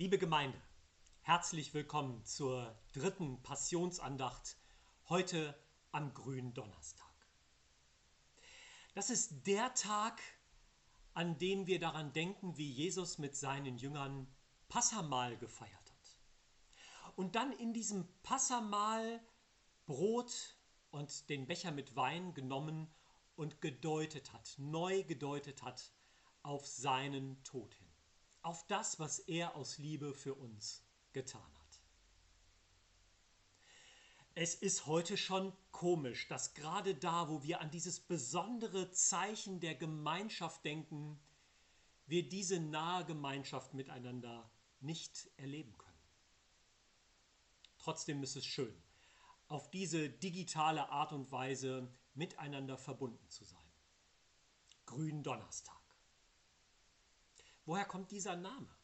Liebe Gemeinde, herzlich willkommen zur dritten Passionsandacht heute am grünen Donnerstag. Das ist der Tag, an dem wir daran denken, wie Jesus mit seinen Jüngern Passamahl gefeiert hat. Und dann in diesem Passamahl Brot und den Becher mit Wein genommen und gedeutet hat, neu gedeutet hat auf seinen Tod hin, auf das, was er aus Liebe für uns getan hat. Es ist heute schon komisch, dass gerade da, wo wir an dieses besondere Zeichen der Gemeinschaft denken, wir diese nahe Gemeinschaft miteinander nicht erleben können. Trotzdem ist es schön, auf diese digitale Art und Weise miteinander verbunden zu sein. Grün Donnerstag. Woher kommt dieser Name?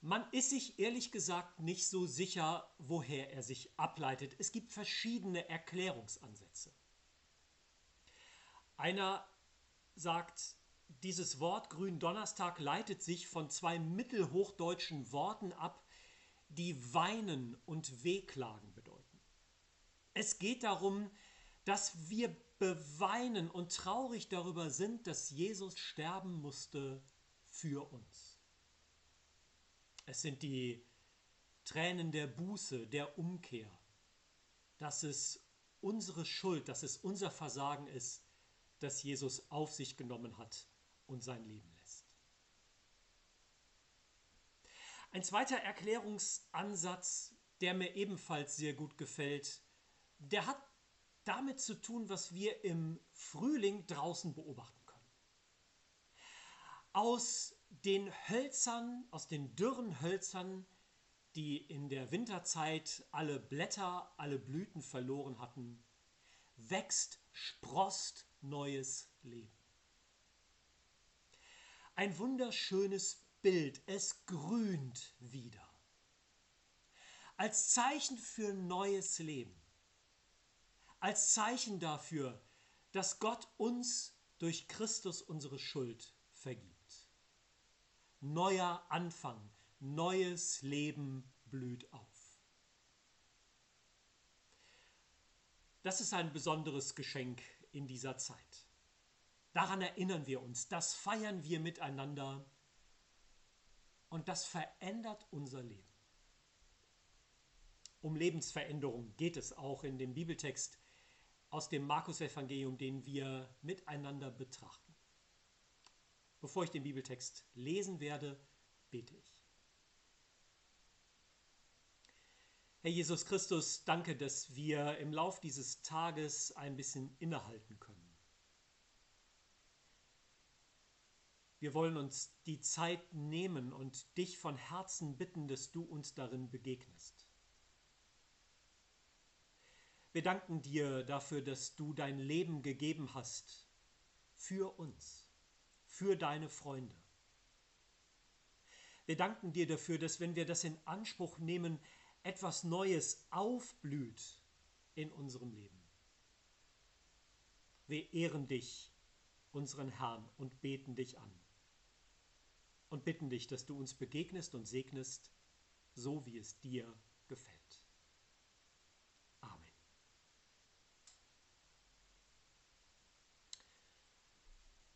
Man ist sich ehrlich gesagt nicht so sicher, woher er sich ableitet. Es gibt verschiedene Erklärungsansätze. Einer sagt, dieses Wort Gründonnerstag leitet sich von zwei mittelhochdeutschen Worten ab, die weinen und wehklagen bedeuten. Es geht darum, dass wir beweinen und traurig darüber sind, dass Jesus sterben musste für uns. Es sind die Tränen der Buße, der Umkehr, dass es unsere Schuld, dass es unser Versagen ist, dass Jesus auf sich genommen hat und sein Leben lässt. Ein zweiter Erklärungsansatz, der mir ebenfalls sehr gut gefällt, der hat damit zu tun, was wir im Frühling draußen beobachten können. Aus den Hölzern, aus den dürren Hölzern, die in der Winterzeit alle Blätter, alle Blüten verloren hatten, wächst, sprost neues Leben. Ein wunderschönes Bild, es grünt wieder. Als Zeichen für neues Leben. Als Zeichen dafür, dass Gott uns durch Christus unsere Schuld vergibt neuer Anfang, neues Leben blüht auf. Das ist ein besonderes Geschenk in dieser Zeit. Daran erinnern wir uns, das feiern wir miteinander und das verändert unser Leben. Um Lebensveränderung geht es auch in dem Bibeltext aus dem Markus-Evangelium, den wir miteinander betrachten. Bevor ich den Bibeltext lesen werde, bete ich. Herr Jesus Christus, danke, dass wir im Lauf dieses Tages ein bisschen innehalten können. Wir wollen uns die Zeit nehmen und dich von Herzen bitten, dass du uns darin begegnest. Wir danken dir dafür, dass du dein Leben gegeben hast für uns für deine Freunde. Wir danken dir dafür, dass wenn wir das in Anspruch nehmen, etwas Neues aufblüht in unserem Leben. Wir ehren dich, unseren Herrn, und beten dich an. Und bitten dich, dass du uns begegnest und segnest, so wie es dir gefällt.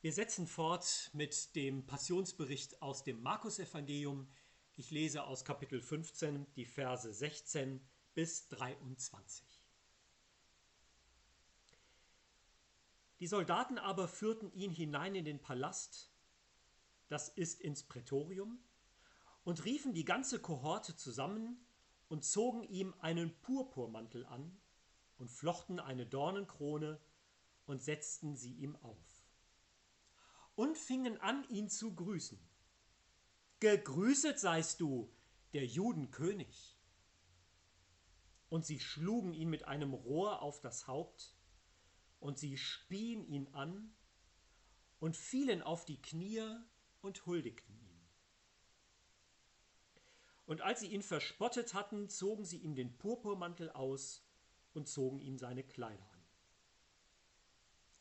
Wir setzen fort mit dem Passionsbericht aus dem Markus-Evangelium. Ich lese aus Kapitel 15 die Verse 16 bis 23. Die Soldaten aber führten ihn hinein in den Palast, das ist ins Prätorium, und riefen die ganze Kohorte zusammen und zogen ihm einen Purpurmantel an und flochten eine Dornenkrone und setzten sie ihm auf und fingen an, ihn zu grüßen. Gegrüßet seist du, der Judenkönig. Und sie schlugen ihn mit einem Rohr auf das Haupt, und sie spien ihn an und fielen auf die Knie und huldigten ihm. Und als sie ihn verspottet hatten, zogen sie ihm den Purpurmantel aus und zogen ihm seine Kleider an.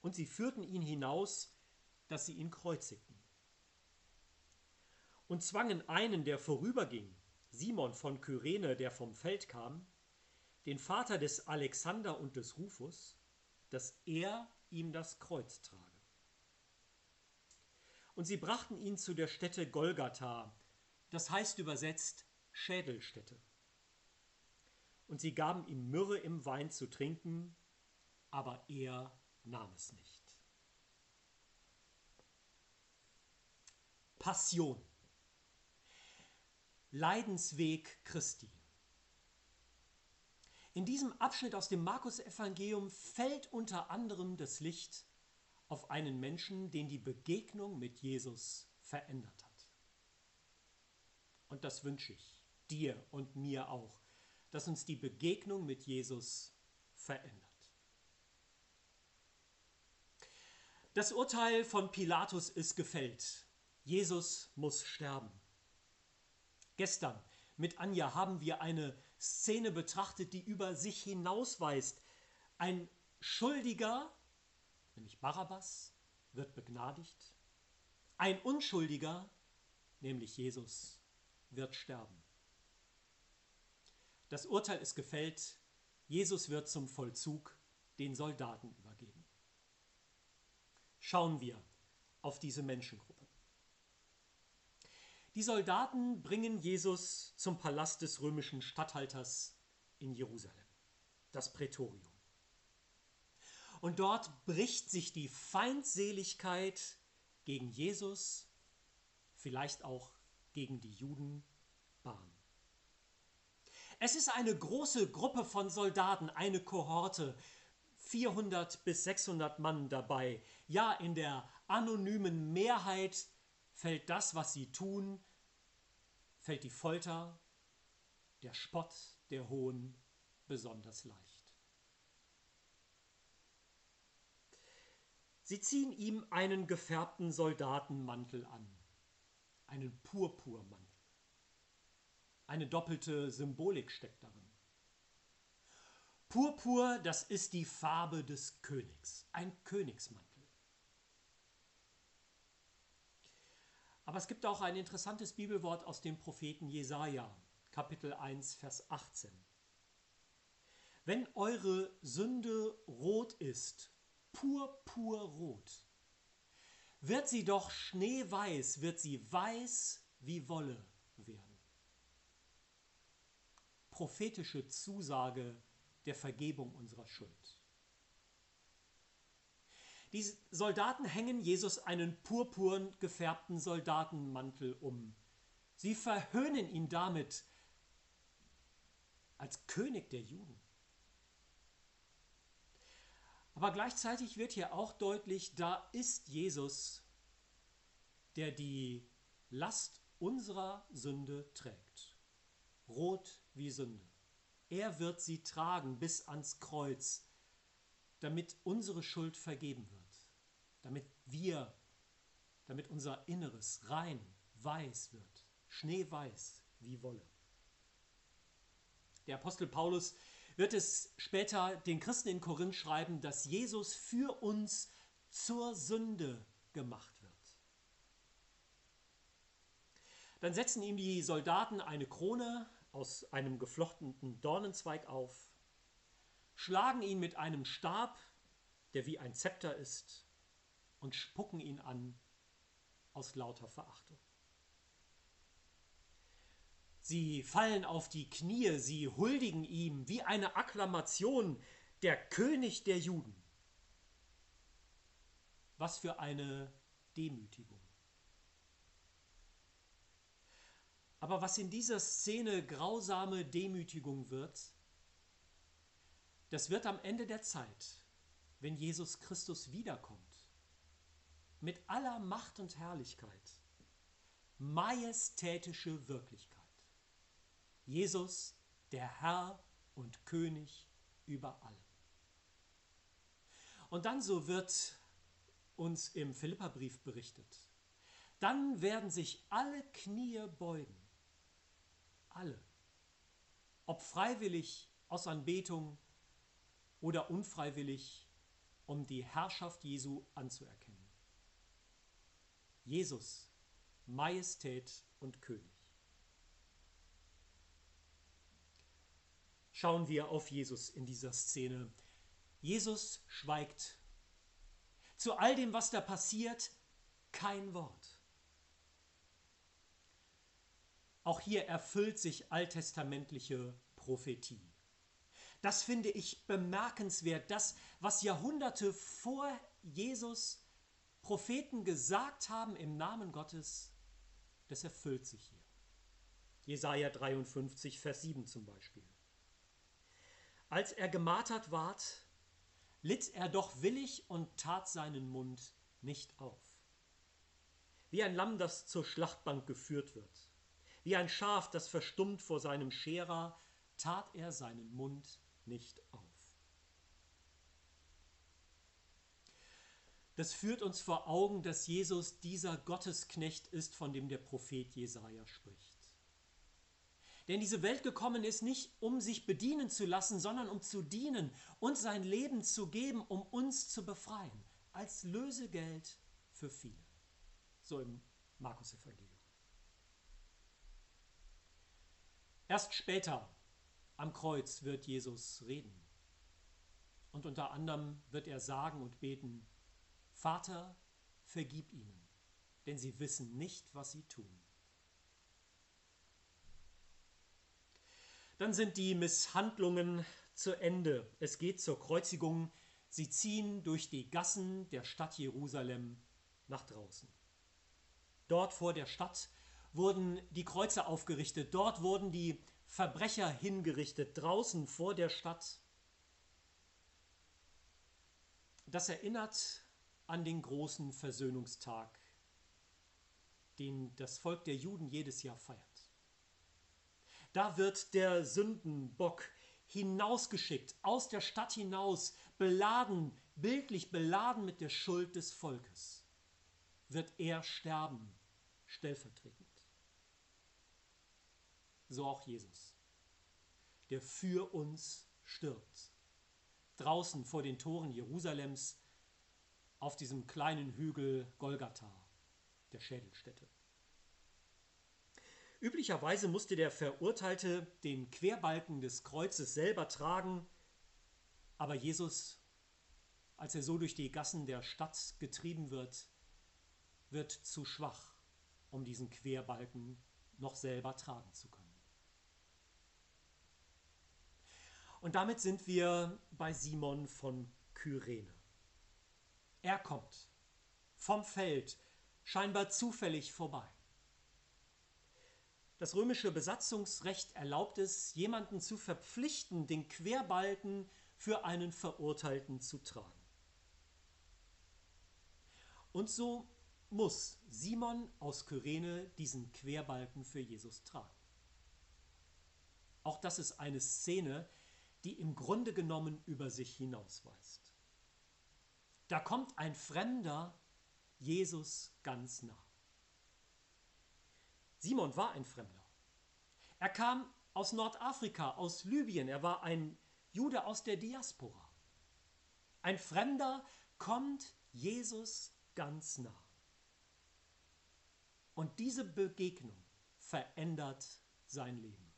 Und sie führten ihn hinaus dass sie ihn kreuzigten. und zwangen einen, der vorüberging, Simon von Kyrene, der vom Feld kam, den Vater des Alexander und des Rufus, dass er ihm das Kreuz trage. Und sie brachten ihn zu der Stätte Golgatha, das heißt übersetzt Schädelstätte. Und sie gaben ihm Myrrhe im Wein zu trinken, aber er nahm es nicht. Passion. Leidensweg Christi. In diesem Abschnitt aus dem Markus-Evangelium fällt unter anderem das Licht auf einen Menschen, den die Begegnung mit Jesus verändert hat. Und das wünsche ich dir und mir auch, dass uns die Begegnung mit Jesus verändert. Das Urteil von Pilatus ist gefällt. Jesus muss sterben. Gestern mit Anja haben wir eine Szene betrachtet, die über sich hinausweist. Ein Schuldiger, nämlich Barabbas, wird begnadigt. Ein Unschuldiger, nämlich Jesus, wird sterben. Das Urteil ist gefällt. Jesus wird zum Vollzug den Soldaten übergeben. Schauen wir auf diese Menschengruppe. Die Soldaten bringen Jesus zum Palast des römischen Statthalters in Jerusalem, das Prätorium. Und dort bricht sich die Feindseligkeit gegen Jesus, vielleicht auch gegen die Juden, Bahn. Es ist eine große Gruppe von Soldaten, eine Kohorte, 400 bis 600 Mann dabei. Ja, in der anonymen Mehrheit fällt das, was sie tun, fällt die Folter, der Spott, der Hohn besonders leicht. Sie ziehen ihm einen gefärbten Soldatenmantel an, einen Purpurmantel. Eine doppelte Symbolik steckt darin. Purpur, das ist die Farbe des Königs, ein Königsmantel. Aber es gibt auch ein interessantes Bibelwort aus dem Propheten Jesaja, Kapitel 1, Vers 18. Wenn eure Sünde rot ist, purpurrot, wird sie doch schneeweiß, wird sie weiß wie Wolle werden. Prophetische Zusage der Vergebung unserer Schuld. Die Soldaten hängen Jesus einen purpurn gefärbten Soldatenmantel um. Sie verhöhnen ihn damit als König der Juden. Aber gleichzeitig wird hier auch deutlich, da ist Jesus, der die Last unserer Sünde trägt. Rot wie Sünde. Er wird sie tragen bis ans Kreuz, damit unsere Schuld vergeben wird damit wir, damit unser Inneres rein, weiß wird, schneeweiß wie Wolle. Der Apostel Paulus wird es später den Christen in Korinth schreiben, dass Jesus für uns zur Sünde gemacht wird. Dann setzen ihm die Soldaten eine Krone aus einem geflochtenen Dornenzweig auf, schlagen ihn mit einem Stab, der wie ein Zepter ist, und spucken ihn an aus lauter Verachtung. Sie fallen auf die Knie, sie huldigen ihm wie eine Akklamation, der König der Juden. Was für eine Demütigung. Aber was in dieser Szene grausame Demütigung wird, das wird am Ende der Zeit, wenn Jesus Christus wiederkommt, mit aller Macht und Herrlichkeit. Majestätische Wirklichkeit. Jesus, der Herr und König über allem. Und dann so wird uns im Philipperbrief berichtet. Dann werden sich alle Knie beugen. Alle. Ob freiwillig aus Anbetung oder unfreiwillig, um die Herrschaft Jesu anzuerkennen. Jesus Majestät und König. Schauen wir auf Jesus in dieser Szene. Jesus schweigt. Zu all dem, was da passiert, kein Wort. Auch hier erfüllt sich alttestamentliche Prophetie. Das finde ich bemerkenswert. Das, was Jahrhunderte vor Jesus Propheten gesagt haben im Namen Gottes, das erfüllt sich hier. Jesaja 53, Vers 7 zum Beispiel. Als er gemartert ward, litt er doch willig und tat seinen Mund nicht auf. Wie ein Lamm, das zur Schlachtbank geführt wird, wie ein Schaf, das verstummt vor seinem Scherer, tat er seinen Mund nicht auf. Das führt uns vor Augen, dass Jesus dieser Gottesknecht ist, von dem der Prophet Jesaja spricht. Denn diese Welt gekommen ist nicht, um sich bedienen zu lassen, sondern um zu dienen und sein Leben zu geben, um uns zu befreien, als Lösegeld für viele. So im Markus-Evangelium. Erst später am Kreuz wird Jesus reden. Und unter anderem wird er sagen und beten, Vater, vergib ihnen, denn sie wissen nicht, was sie tun. Dann sind die Misshandlungen zu Ende. Es geht zur Kreuzigung. Sie ziehen durch die Gassen der Stadt Jerusalem nach draußen. Dort vor der Stadt wurden die Kreuze aufgerichtet. Dort wurden die Verbrecher hingerichtet, draußen vor der Stadt. Das erinnert an den großen Versöhnungstag, den das Volk der Juden jedes Jahr feiert. Da wird der Sündenbock hinausgeschickt, aus der Stadt hinaus, beladen, bildlich beladen mit der Schuld des Volkes, wird er sterben, stellvertretend. So auch Jesus, der für uns stirbt. Draußen vor den Toren Jerusalems, auf diesem kleinen Hügel Golgatha, der Schädelstätte. Üblicherweise musste der Verurteilte den Querbalken des Kreuzes selber tragen, aber Jesus, als er so durch die Gassen der Stadt getrieben wird, wird zu schwach, um diesen Querbalken noch selber tragen zu können. Und damit sind wir bei Simon von Kyrene. Er kommt vom Feld, scheinbar zufällig vorbei. Das römische Besatzungsrecht erlaubt es, jemanden zu verpflichten, den Querbalken für einen Verurteilten zu tragen. Und so muss Simon aus Kyrene diesen Querbalken für Jesus tragen. Auch das ist eine Szene, die im Grunde genommen über sich hinausweist. Da kommt ein Fremder Jesus ganz nah. Simon war ein Fremder. Er kam aus Nordafrika, aus Libyen. Er war ein Jude aus der Diaspora. Ein Fremder kommt Jesus ganz nah. Und diese Begegnung verändert sein Leben.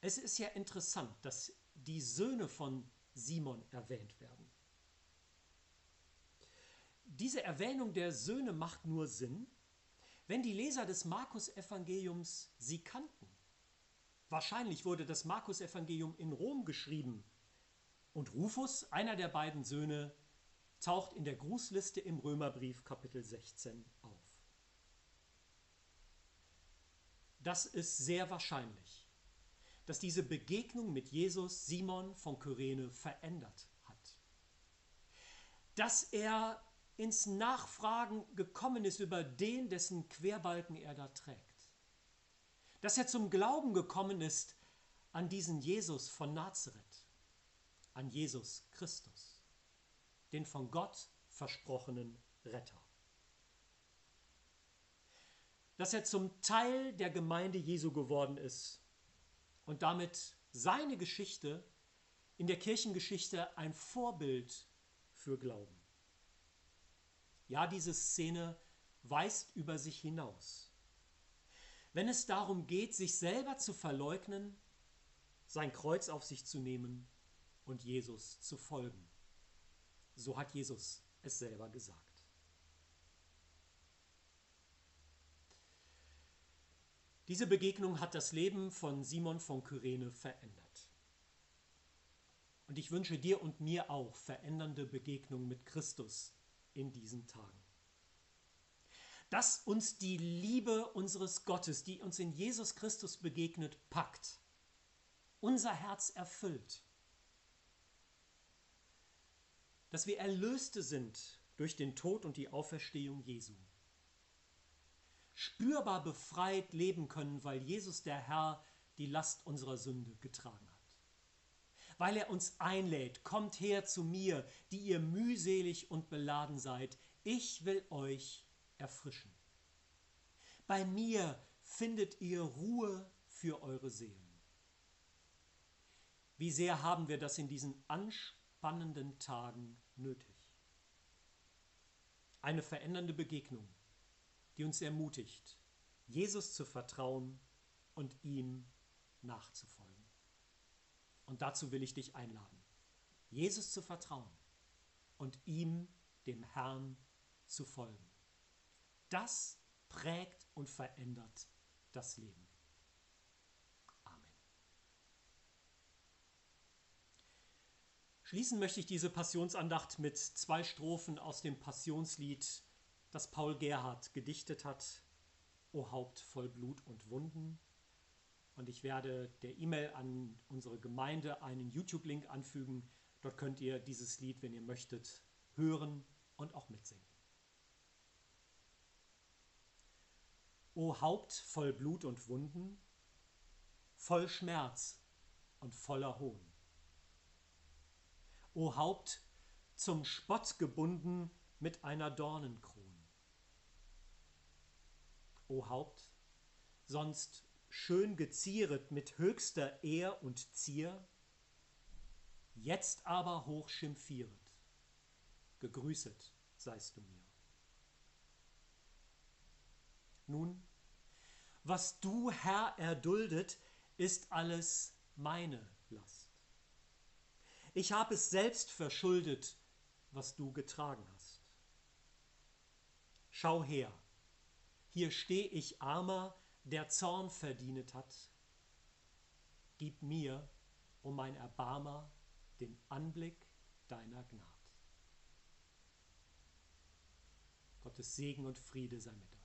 Es ist ja interessant, dass die Söhne von Simon erwähnt werden. Diese Erwähnung der Söhne macht nur Sinn, wenn die Leser des Markus-Evangeliums sie kannten. Wahrscheinlich wurde das Markus-Evangelium in Rom geschrieben und Rufus, einer der beiden Söhne, taucht in der Grußliste im Römerbrief Kapitel 16 auf. Das ist sehr wahrscheinlich, dass diese Begegnung mit Jesus Simon von Kyrene verändert hat. Dass er ins Nachfragen gekommen ist über den, dessen Querbalken er da trägt. Dass er zum Glauben gekommen ist an diesen Jesus von Nazareth, an Jesus Christus, den von Gott versprochenen Retter. Dass er zum Teil der Gemeinde Jesu geworden ist und damit seine Geschichte in der Kirchengeschichte ein Vorbild für Glauben. Ja, diese Szene weist über sich hinaus. Wenn es darum geht, sich selber zu verleugnen, sein Kreuz auf sich zu nehmen und Jesus zu folgen. So hat Jesus es selber gesagt. Diese Begegnung hat das Leben von Simon von Kyrene verändert. Und ich wünsche dir und mir auch verändernde Begegnungen mit Christus in diesen Tagen. Dass uns die Liebe unseres Gottes, die uns in Jesus Christus begegnet, packt, unser Herz erfüllt. Dass wir Erlöste sind durch den Tod und die Auferstehung Jesu spürbar befreit leben können, weil Jesus der Herr die Last unserer Sünde getragen hat. Weil er uns einlädt, kommt her zu mir, die ihr mühselig und beladen seid, ich will euch erfrischen. Bei mir findet ihr Ruhe für eure Seelen. Wie sehr haben wir das in diesen anspannenden Tagen nötig? Eine verändernde Begegnung die uns ermutigt, Jesus zu vertrauen und ihm nachzufolgen. Und dazu will ich dich einladen, Jesus zu vertrauen und ihm, dem Herrn, zu folgen. Das prägt und verändert das Leben. Amen. Schließen möchte ich diese Passionsandacht mit zwei Strophen aus dem Passionslied das Paul Gerhard gedichtet hat, O Haupt voll Blut und Wunden. Und ich werde der E-Mail an unsere Gemeinde einen YouTube-Link anfügen. Dort könnt ihr dieses Lied, wenn ihr möchtet, hören und auch mitsingen. O Haupt voll Blut und Wunden, voll Schmerz und voller Hohn. O Haupt zum Spott gebunden mit einer Dornenkrone o Haupt, sonst schön gezieret mit höchster Ehr und Zier, jetzt aber hoch schimpfieret, gegrüßet seist du mir. Nun, was du, Herr, erduldet, ist alles meine Last. Ich habe es selbst verschuldet, was du getragen hast. Schau her, hier steh ich armer, der Zorn verdienet hat. Gib mir, um mein Erbarmer, den Anblick deiner Gnade. Gottes Segen und Friede sei mit euch.